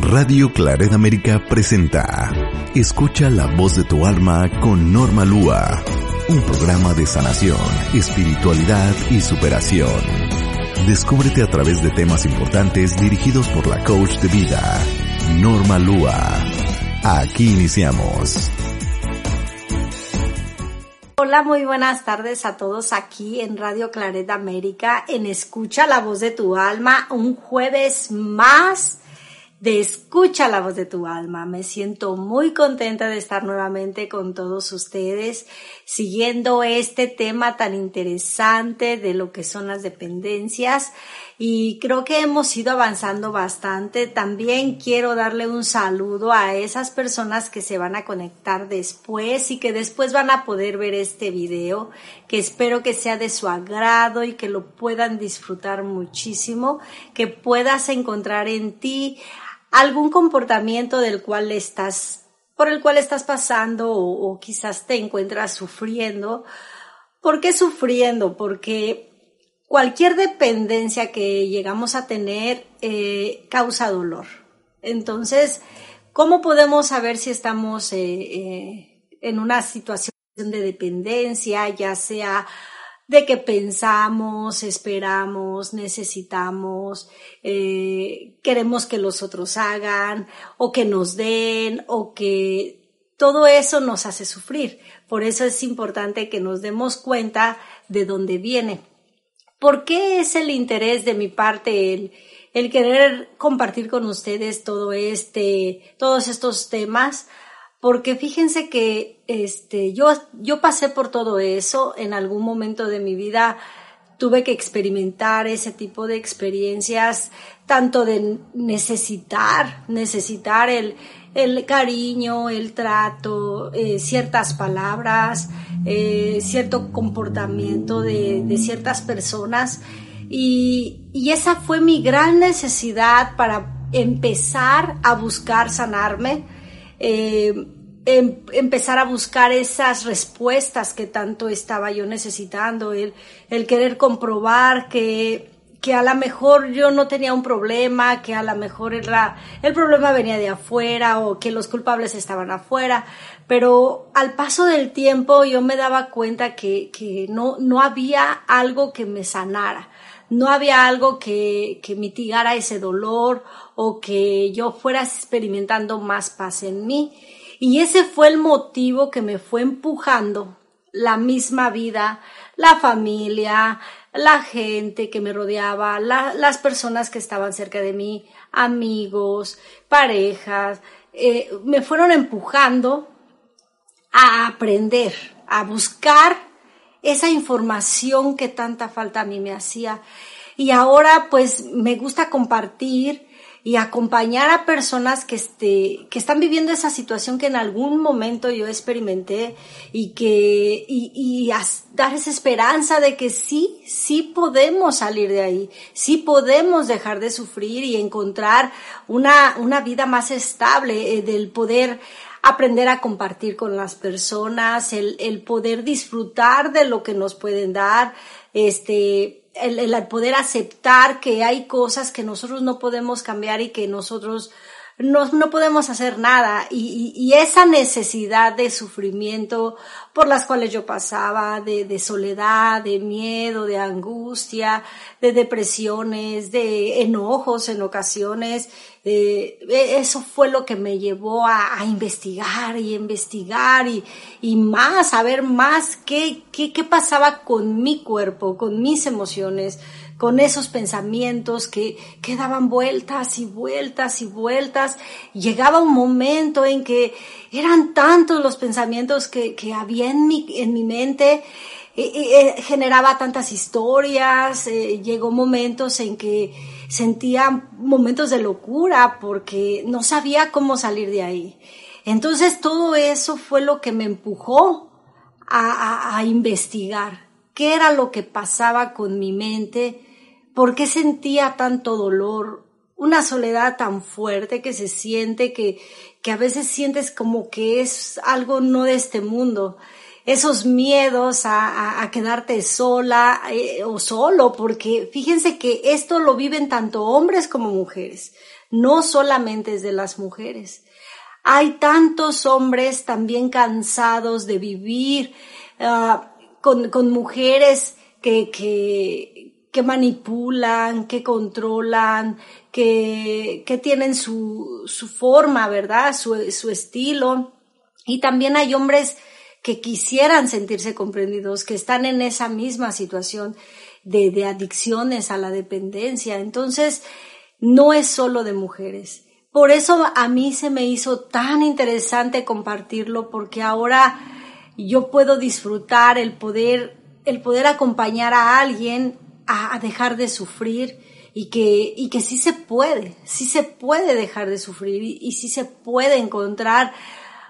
Radio Claret América presenta Escucha la voz de tu alma con Norma Lua, un programa de sanación, espiritualidad y superación. Descúbrete a través de temas importantes dirigidos por la coach de vida, Norma Lua. Aquí iniciamos. Hola, muy buenas tardes a todos aquí en Radio Claret América, en Escucha la voz de tu alma, un jueves más de Escucha la voz de tu alma. Me siento muy contenta de estar nuevamente con todos ustedes, siguiendo este tema tan interesante de lo que son las dependencias y creo que hemos ido avanzando bastante. También quiero darle un saludo a esas personas que se van a conectar después y que después van a poder ver este video, que espero que sea de su agrado y que lo puedan disfrutar muchísimo, que puedas encontrar en ti algún comportamiento del cual estás, por el cual estás pasando o, quizás te encuentras sufriendo. ¿Por qué sufriendo? Porque cualquier dependencia que llegamos a tener eh, causa dolor. Entonces, ¿cómo podemos saber si estamos eh, eh, en una situación de dependencia, ya sea de que pensamos, esperamos, necesitamos, eh, queremos que los otros hagan o que nos den o que todo eso nos hace sufrir. Por eso es importante que nos demos cuenta de dónde viene. ¿Por qué es el interés de mi parte el, el querer compartir con ustedes todo este, todos estos temas? Porque fíjense que este, yo, yo pasé por todo eso en algún momento de mi vida. Tuve que experimentar ese tipo de experiencias, tanto de necesitar, necesitar el, el cariño, el trato, eh, ciertas palabras, eh, cierto comportamiento de, de ciertas personas. Y, y, esa fue mi gran necesidad para empezar a buscar sanarme. Eh, em, empezar a buscar esas respuestas que tanto estaba yo necesitando, el, el querer comprobar que, que a lo mejor yo no tenía un problema, que a lo mejor era, el problema venía de afuera o que los culpables estaban afuera, pero al paso del tiempo yo me daba cuenta que, que no, no había algo que me sanara, no había algo que, que mitigara ese dolor o que yo fuera experimentando más paz en mí. Y ese fue el motivo que me fue empujando la misma vida, la familia, la gente que me rodeaba, la, las personas que estaban cerca de mí, amigos, parejas, eh, me fueron empujando a aprender, a buscar esa información que tanta falta a mí me hacía. Y ahora pues me gusta compartir y acompañar a personas que, este, que están viviendo esa situación que en algún momento yo experimenté y que, y, y dar esa esperanza de que sí, sí podemos salir de ahí, sí podemos dejar de sufrir y encontrar una, una vida más estable, eh, del poder aprender a compartir con las personas, el, el poder disfrutar de lo que nos pueden dar, este, el, el, poder aceptar que hay cosas que nosotros no podemos cambiar y que nosotros no, no podemos hacer nada. Y, y, esa necesidad de sufrimiento por las cuales yo pasaba, de, soledad, de miedo, de angustia, de depresiones, de enojos en ocasiones, eh, eso fue lo que me llevó a, a investigar y investigar y, y, más, a ver más qué, qué, qué pasaba con mi cuerpo, con mis emociones, con esos pensamientos que, que daban vueltas y vueltas y vueltas. Llegaba un momento en que eran tantos los pensamientos que, que había en mi, en mi mente, eh, eh, generaba tantas historias, eh, llegó momentos en que sentía momentos de locura porque no sabía cómo salir de ahí. Entonces todo eso fue lo que me empujó a, a, investigar qué era lo que pasaba con mi mente, por qué sentía tanto dolor, una soledad tan fuerte que se siente que, que a veces sientes como que es algo no de este mundo esos miedos a, a, quedarte sola eh, o solo, porque fíjense que esto lo viven tanto hombres como mujeres, no solamente es de las mujeres. Hay tantos hombres también cansados de vivir uh, con, con, mujeres que, que, que, manipulan, que controlan, que, que tienen su, su forma, ¿verdad? Su, su estilo. Y también hay hombres que quisieran sentirse comprendidos, que están en esa misma situación de, de adicciones a la dependencia. Entonces, no es solo de mujeres. Por eso a mí se me hizo tan interesante compartirlo porque ahora yo puedo disfrutar el poder, el poder acompañar a alguien a, dejar de sufrir y que, y que sí se puede, sí se puede dejar de sufrir y, y sí se puede encontrar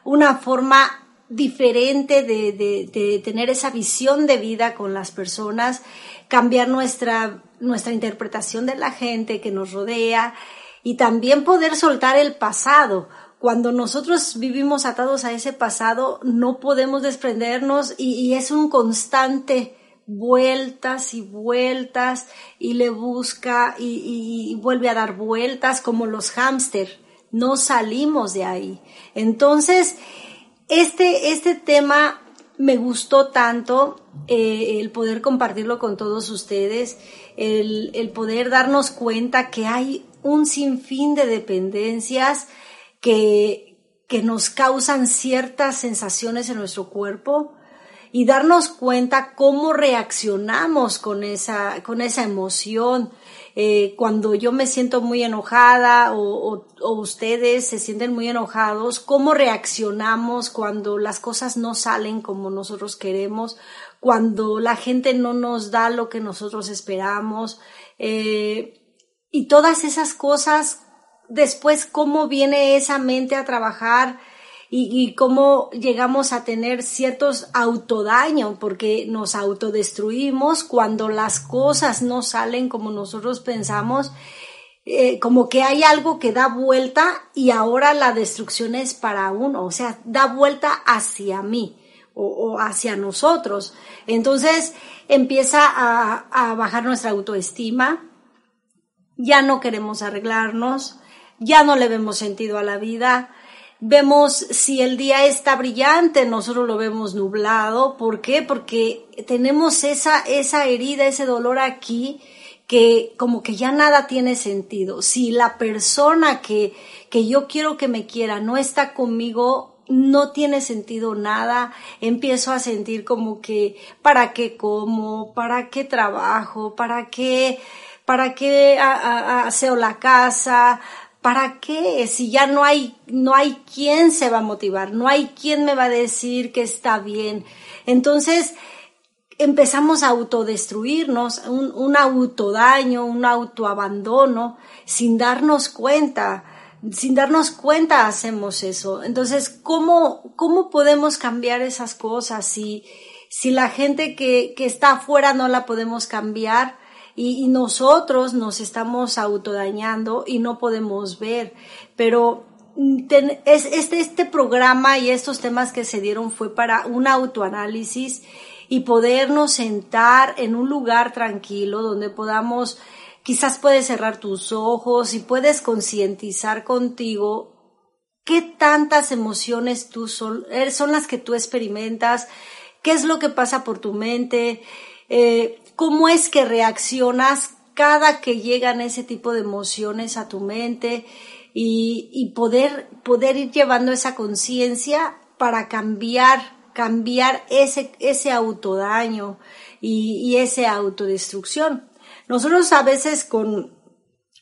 una forma diferente de, de, de, tener esa visión de vida con las personas, cambiar nuestra, nuestra interpretación de la gente que nos rodea y también poder soltar el pasado. Cuando nosotros vivimos atados a ese pasado, no podemos desprendernos y, es un constante vueltas y vueltas y le busca y vuelve a dar vueltas como los hámster. No salimos de ahí. Entonces, este, este tema me gustó tanto eh, el poder compartirlo con todos ustedes, el, el, poder darnos cuenta que hay un sinfín de dependencias que, que nos causan ciertas sensaciones en nuestro cuerpo y darnos cuenta cómo reaccionamos con esa, con esa emoción. Eh, cuando yo me siento muy enojada o, o, ustedes se sienten muy enojados, cómo reaccionamos cuando las cosas no salen como nosotros queremos, cuando la gente no nos da lo que nosotros esperamos, eh, y todas esas cosas, después cómo viene esa mente a trabajar y, cómo llegamos a tener ciertos autodaño porque nos autodestruimos cuando las cosas no salen como nosotros pensamos. Eh, como que hay algo que da vuelta y ahora la destrucción es para uno, o sea, da vuelta hacia mí o, hacia nosotros. Entonces empieza a bajar nuestra autoestima, ya no queremos arreglarnos, ya no le vemos sentido a la vida, vemos si el día está brillante, nosotros lo vemos nublado. ¿Por qué? Porque tenemos esa, esa herida, ese dolor aquí que como que ya nada tiene sentido. Si la persona que, que yo quiero que me quiera no está conmigo, no tiene sentido nada, empiezo a sentir como que para qué como, para qué trabajo, para qué, para qué aseo la casa, ¿para qué? Si ya no hay, no hay quien se va a motivar, no hay quien me va a decir que está bien. Entonces, empezamos a autodestruirnos, un, un autodaño, un autoabandono, sin darnos cuenta. Sin darnos cuenta hacemos eso. Entonces, ¿cómo, cómo podemos cambiar esas cosas? Si, si la gente que, que está afuera no la podemos cambiar, y, nosotros nos estamos autodañando y no podemos ver. Pero mm, este, este programa y estos temas que se dieron fue para un autoanálisis y podernos sentar en un lugar tranquilo donde podamos, quizás puedes cerrar tus ojos y puedes concientizar contigo qué tantas emociones tú son, er, son las que tú experimentas, qué es lo que pasa por tu mente, eh, cómo es que reaccionas cada que llegan ese tipo de emociones a tu mente y, poder, poder ir llevando esa conciencia para cambiar, cambiar ese, ese autodaño y, y ese autodestrucción. Nosotros a veces con,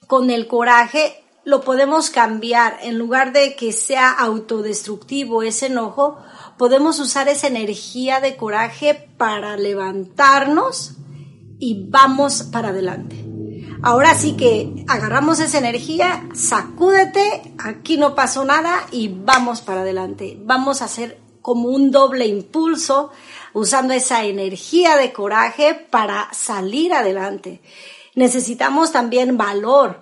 con el coraje lo podemos cambiar. En lugar de que sea autodestructivo ese enojo, podemos usar esa energía de coraje para levantarnos y vamos para adelante. Ahora sí que agarramos esa energía, sacúdete, aquí no pasó nada y vamos para adelante. Vamos a hacer como un doble impulso usando esa energía de coraje para salir adelante. Necesitamos también valor,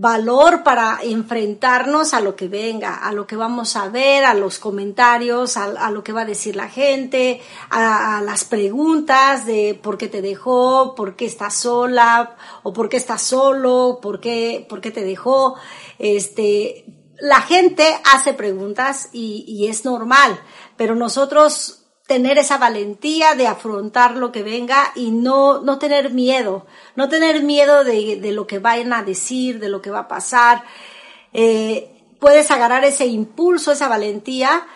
valor para enfrentarnos a lo que venga, a lo que vamos a ver, a los comentarios, a, lo que va a decir la gente, a, las preguntas de por qué te dejó, por qué estás sola, o por qué estás solo, por qué, por qué te dejó. Este, la gente hace preguntas y, y es normal, pero nosotros tener esa valentía de afrontar lo que venga y no, no tener miedo, no tener miedo de, de lo que vayan a decir, de lo que va a pasar. Eh, puedes agarrar ese impulso, esa valentía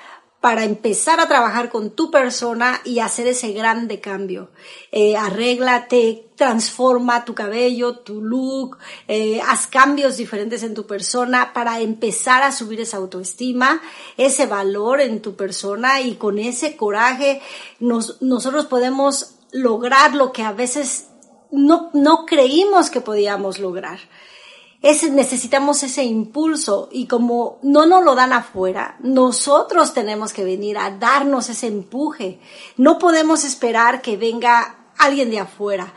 para empezar a trabajar con tu persona y hacer ese grande cambio. Eh, arréglate, transforma tu cabello, tu look, eh, haz cambios diferentes en tu persona para empezar a subir esa autoestima, ese valor en tu persona y con ese coraje nos, nosotros podemos lograr lo que a veces no, no creímos que podíamos lograr necesitamos ese impulso y como no nos lo dan afuera, nosotros tenemos que venir a darnos ese empuje. No podemos esperar que venga alguien de afuera.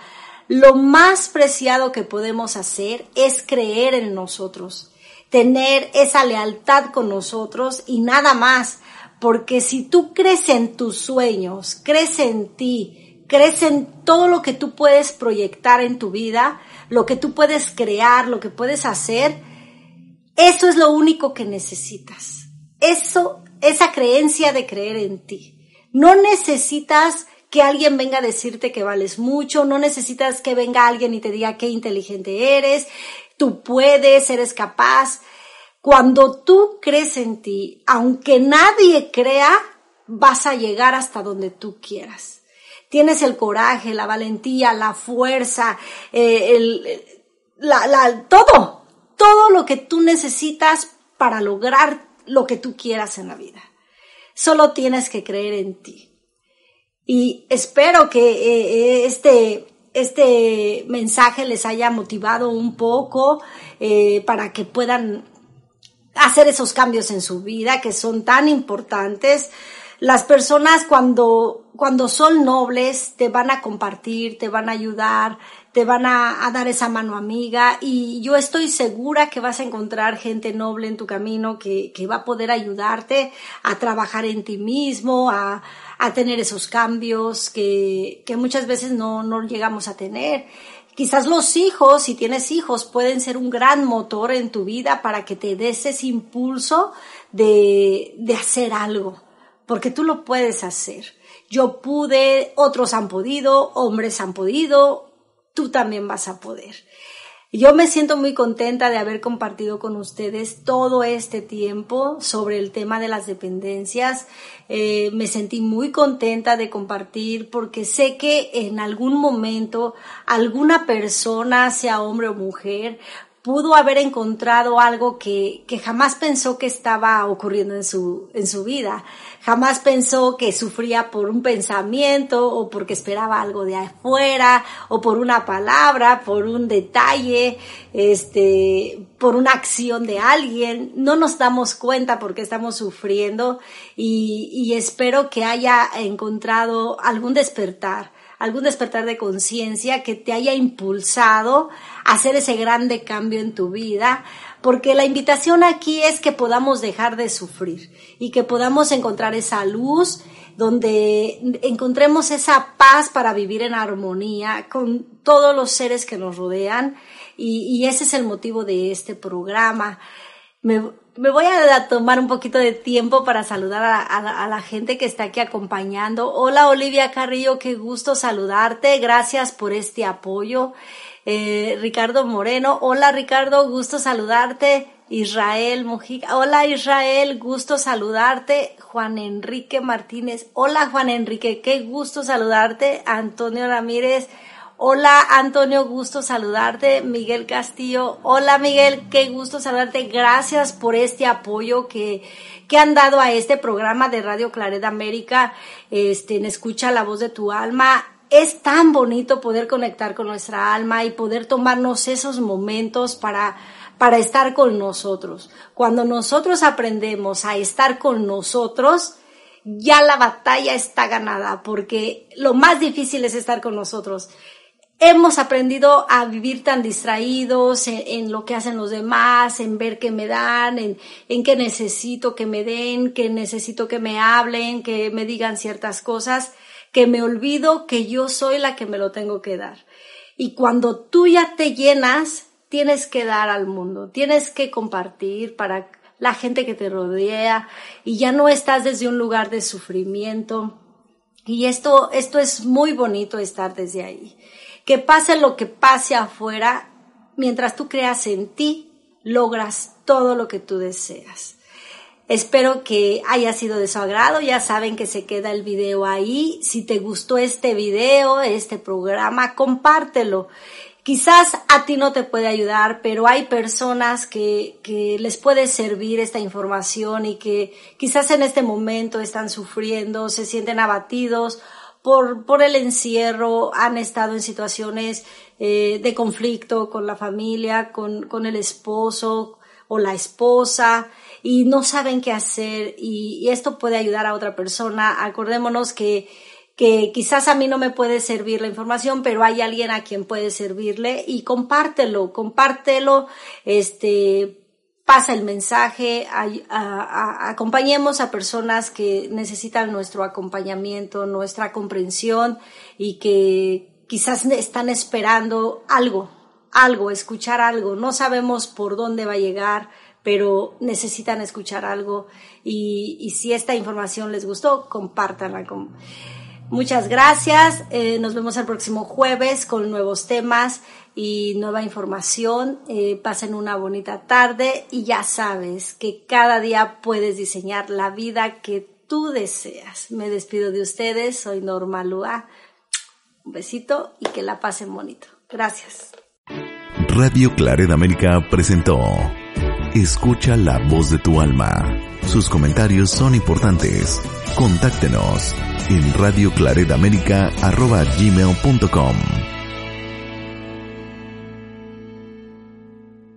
Lo más preciado que podemos hacer es creer en nosotros, tener esa lealtad con nosotros y nada más, porque si tú crees en tus sueños, crees en ti, crees en todo lo que tú puedes proyectar en tu vida, lo que tú puedes crear, lo que puedes hacer, eso es lo único que necesitas. Eso, esa creencia de creer en ti. No necesitas que alguien venga a decirte que vales mucho, no necesitas que venga alguien y te diga qué inteligente eres, tú puedes, eres capaz. Cuando tú crees en ti, aunque nadie crea, vas a llegar hasta donde tú quieras tienes el coraje, la valentía, la fuerza, eh, el, la, la, todo, todo lo que tú necesitas para lograr lo que tú quieras en la vida. Solo tienes que creer en ti. Y espero que eh, eh, este, este mensaje les haya motivado un poco para que puedan hacer esos cambios en su vida que son tan importantes las personas cuando, cuando son nobles te van a compartir, te van a ayudar, te van a, dar esa mano amiga y yo estoy segura que vas a encontrar gente noble en tu camino que, que va a poder ayudarte a trabajar en ti mismo, a, a tener esos cambios que, que muchas veces no, no llegamos a tener. Quizás los hijos, si tienes hijos, pueden ser un gran motor en tu vida para que te des ese impulso de, de hacer algo porque tú lo puedes hacer. Yo pude, otros han podido, hombres han podido, tú también vas a poder. Yo me siento muy contenta de haber compartido con ustedes todo este tiempo sobre el tema de las dependencias. Eh, me sentí muy contenta de compartir porque sé que en algún momento alguna persona, sea hombre o mujer, pudo haber encontrado algo que, que, jamás pensó que estaba ocurriendo en su, en su vida. Jamás pensó que sufría por un pensamiento o porque esperaba algo de afuera o por una palabra, por un detalle, este, por una acción de alguien. No nos damos cuenta porque estamos sufriendo y, y espero que haya encontrado algún despertar algún despertar de conciencia que te haya impulsado a hacer ese grande cambio en tu vida, porque la invitación aquí es que podamos dejar de sufrir y que podamos encontrar esa luz donde encontremos esa paz para vivir en armonía con todos los seres que nos rodean y, ese es el motivo de este programa. Me, voy a tomar un poquito de tiempo para saludar a, la, gente que está aquí acompañando. Hola Olivia Carrillo, qué gusto saludarte. Gracias por este apoyo. Eh, Ricardo Moreno, hola Ricardo, gusto saludarte. Israel Mojica, hola Israel, gusto saludarte. Juan Enrique Martínez, hola Juan Enrique, qué gusto saludarte. Antonio Ramírez, Hola Antonio, gusto saludarte. Miguel Castillo, hola Miguel, qué gusto saludarte. Gracias por este apoyo que, que han dado a este programa de Radio Claret América. Este, en Escucha la voz de tu alma. es tan bonito poder conectar con nuestra alma y poder tomarnos esos momentos para, para estar con nosotros. Cuando nosotros aprendemos a estar con nosotros, ya la batalla está ganada, porque lo más difícil es estar con nosotros. Hemos aprendido a vivir tan distraídos en, lo que hacen los demás, en ver qué me dan, en, en qué necesito que me den, que necesito que me hablen, que me digan ciertas cosas que me olvido que yo soy la que me lo tengo que dar. Y cuando tú ya te llenas, tienes que dar al mundo, tienes que compartir para la gente que te rodea y ya no estás desde un lugar de sufrimiento. Y esto, esto es muy bonito estar desde ahí. Que pase lo que pase afuera, mientras tú creas en ti, logras todo lo que tú deseas. Espero que haya sido de su agrado. Ya saben que se queda el video ahí. Si te gustó este video, este programa, compártelo. Quizás a ti no te puede ayudar, pero hay personas que, que les puede servir esta información y que quizás en este momento están sufriendo, se sienten abatidos por, por el encierro, han estado en situaciones eh, de conflicto con la familia, con, con el esposo o la esposa y no saben qué hacer y, esto puede ayudar a otra persona. Acordémonos que, que quizás a mí no me puede servir la información, pero hay alguien a quien puede servirle y compártelo, compártelo, este, pasa el mensaje, acompañemos a personas que necesitan nuestro acompañamiento, nuestra comprensión y que quizás están esperando algo, algo, escuchar algo. No sabemos por dónde va a llegar, pero necesitan escuchar algo y, si esta información les gustó, compártanla. Con... Muchas gracias. Eh, nos vemos el próximo jueves con nuevos temas y nueva información. Eh, pasen una bonita tarde y ya sabes que cada día puedes diseñar la vida que tú deseas. Me despido de ustedes. Soy Norma Lua. Un besito y que la pasen bonito. Gracias. Radio Claret América presentó Escucha la voz de tu alma. Sus comentarios son importantes. Contáctenos en radioclaredamerica.gmail.com